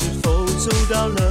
是否走到了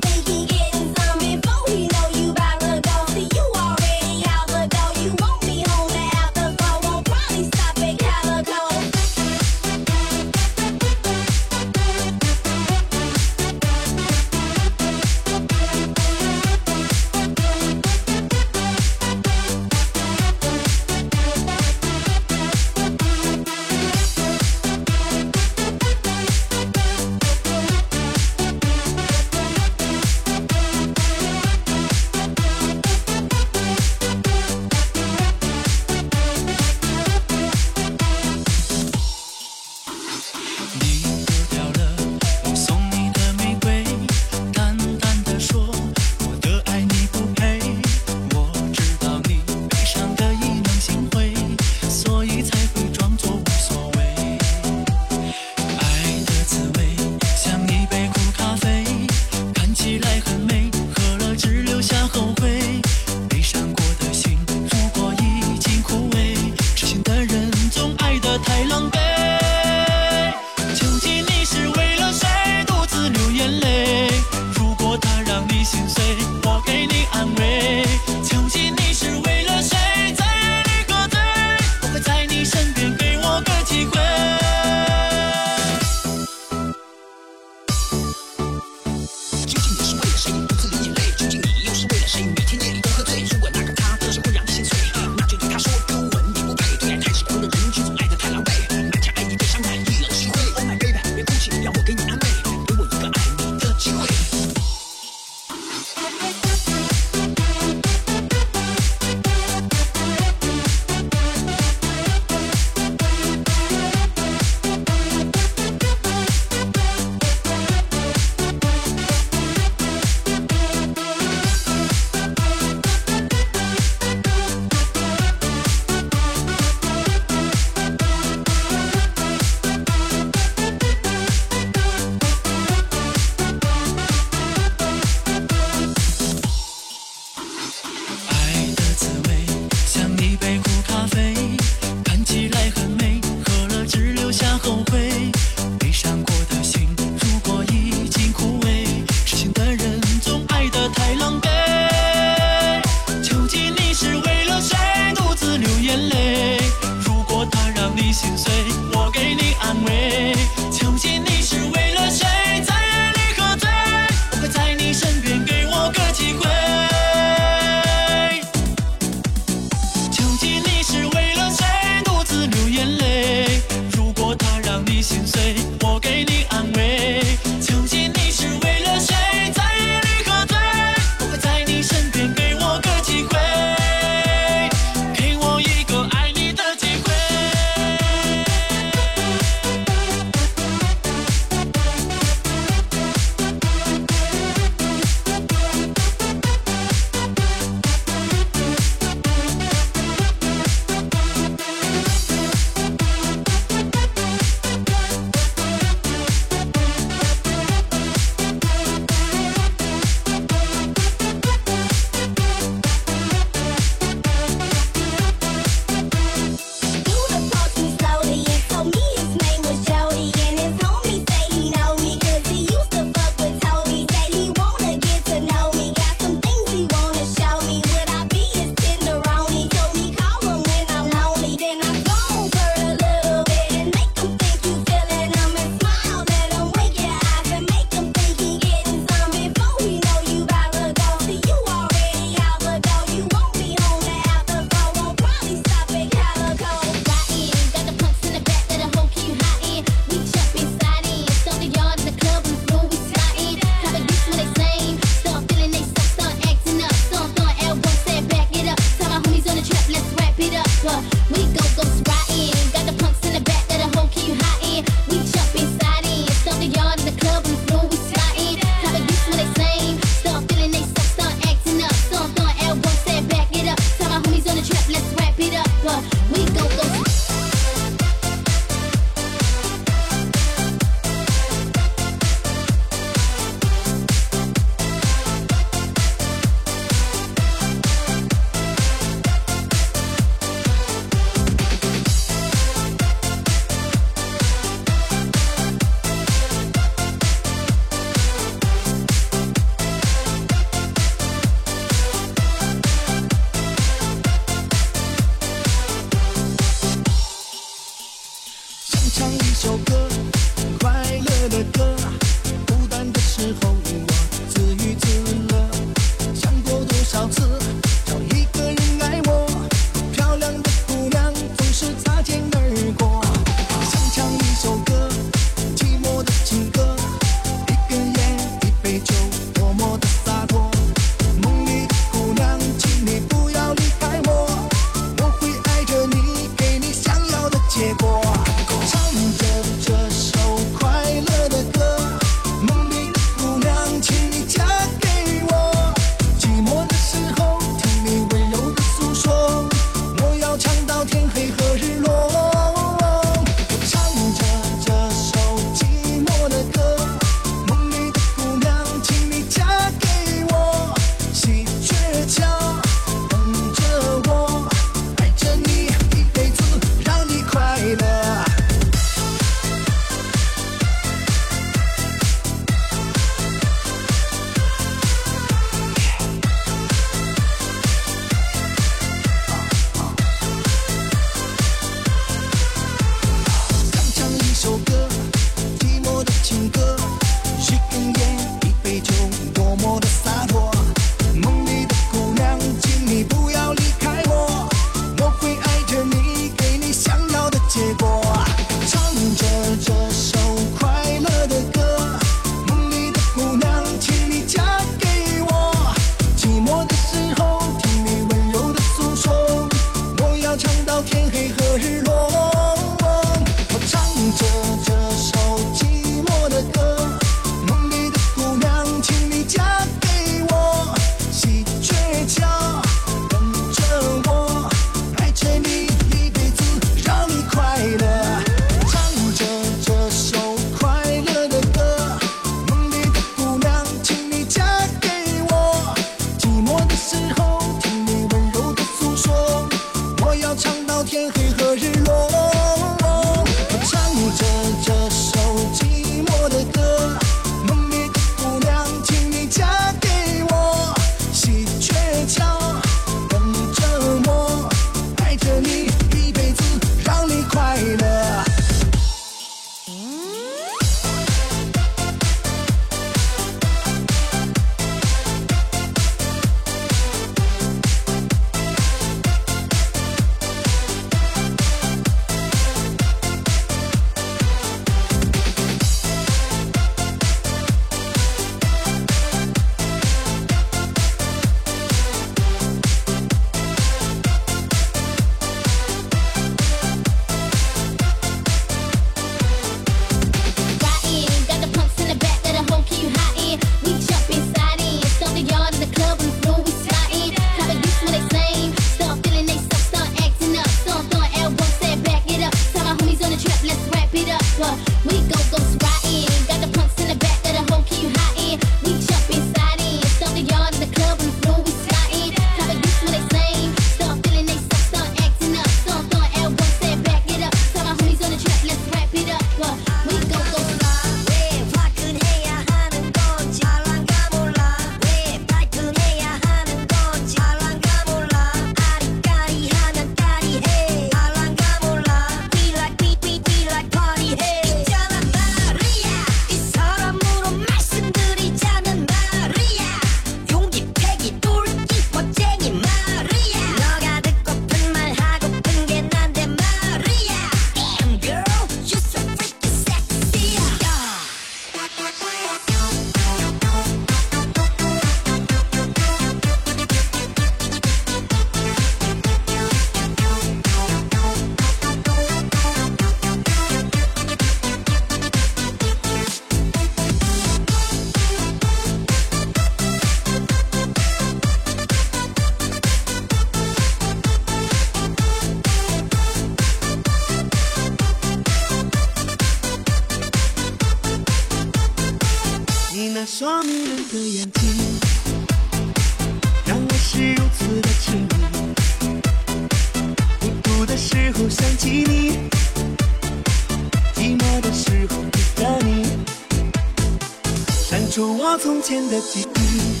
天的记忆，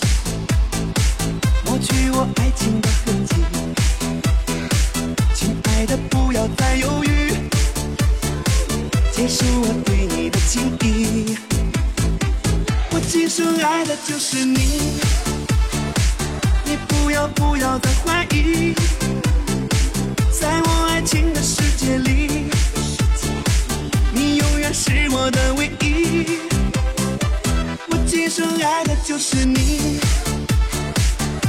抹去我爱情的痕迹。亲爱的，不要再犹豫，接受我对你的情意。我今生爱的就是你，你不要不要再怀疑。深爱的就是你，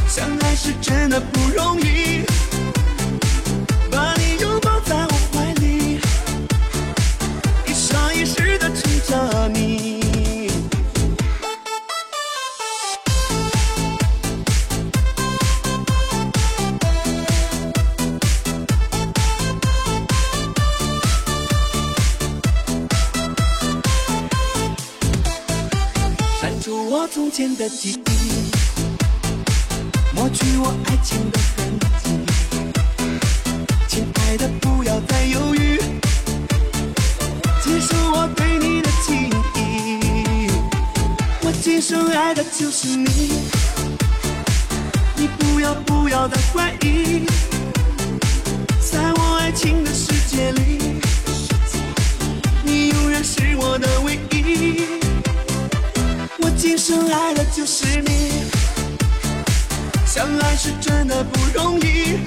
相爱是真的不容易。的记忆抹去我爱情的痕迹。亲爱的不要再犹豫。接受我对你的情义我今生爱的就是你。你不要不要再怀疑。能爱的就是你，相爱是真的不容易。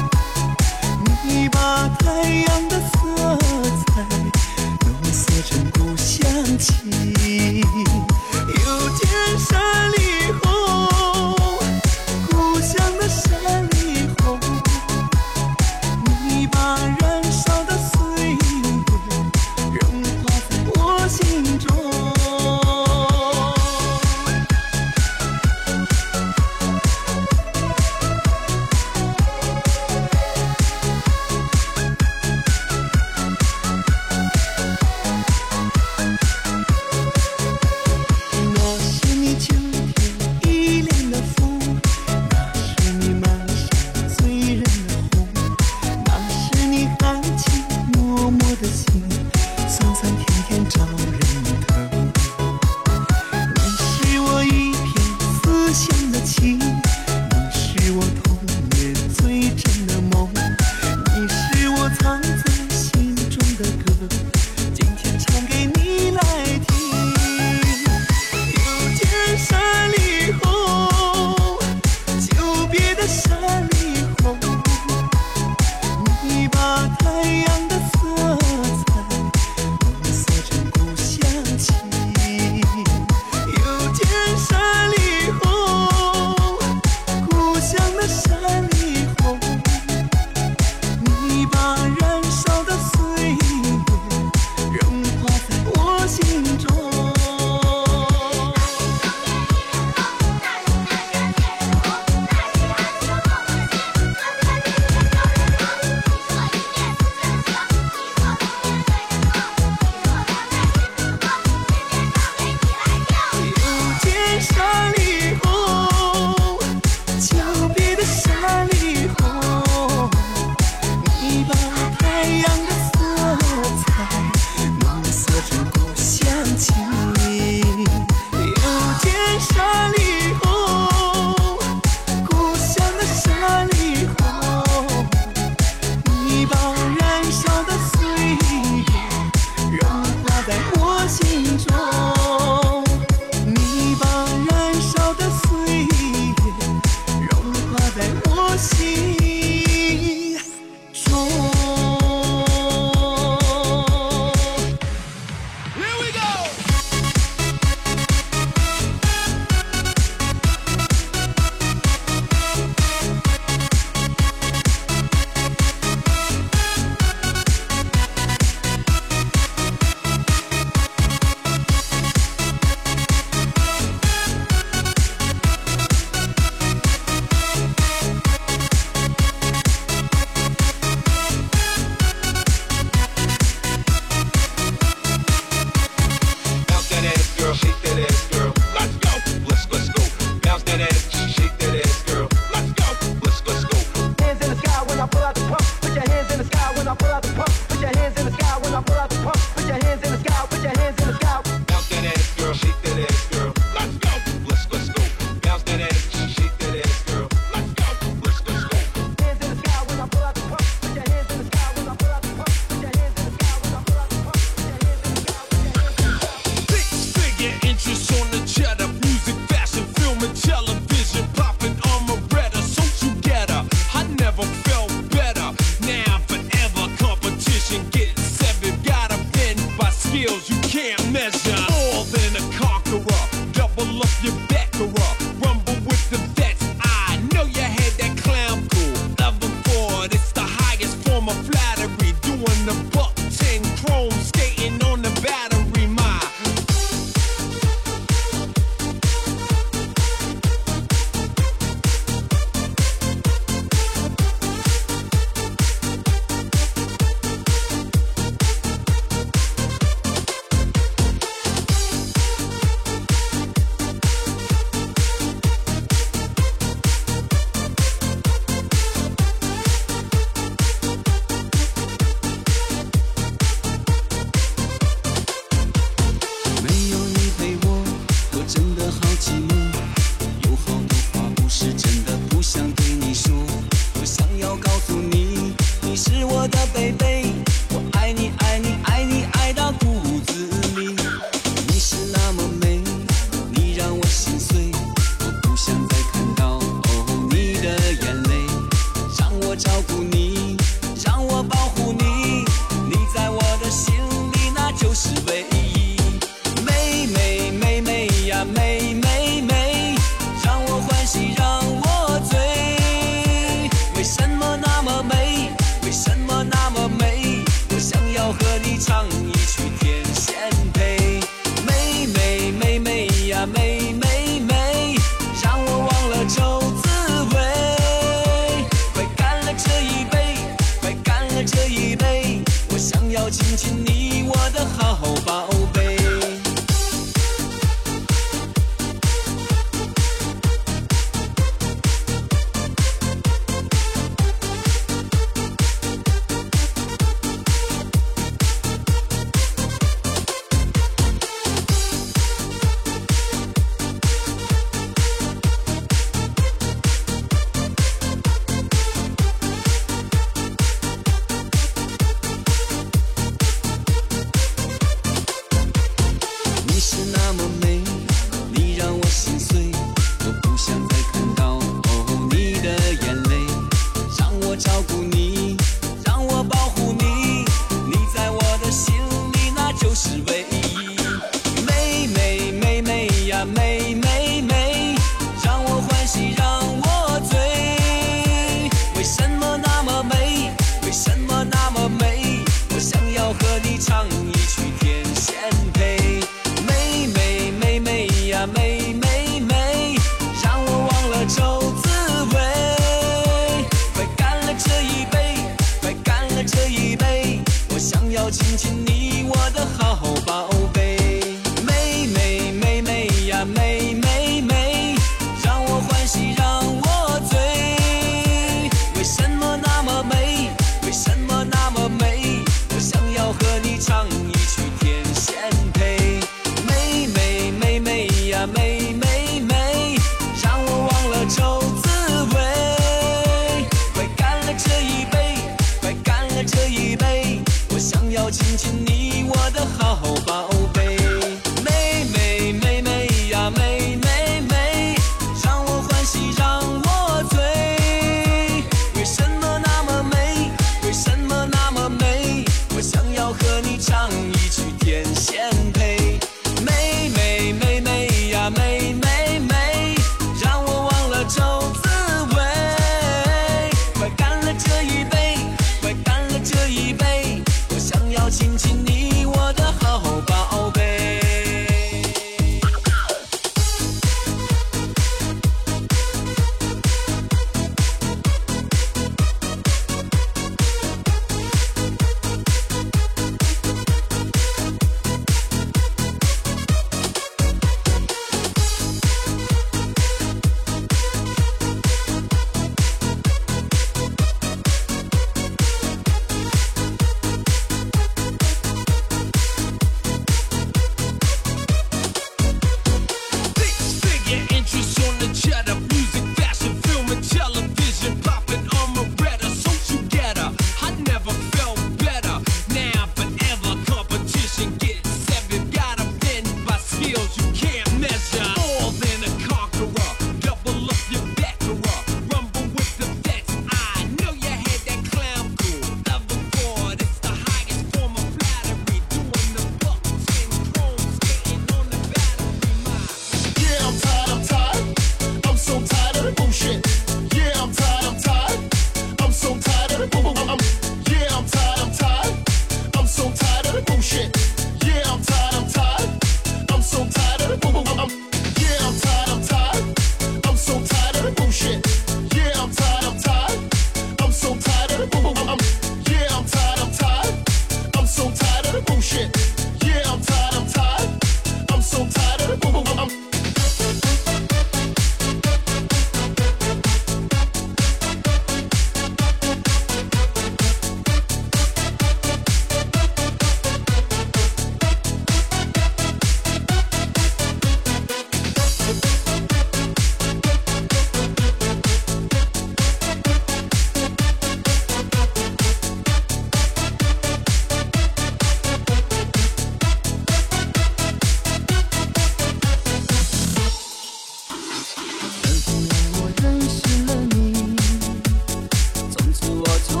我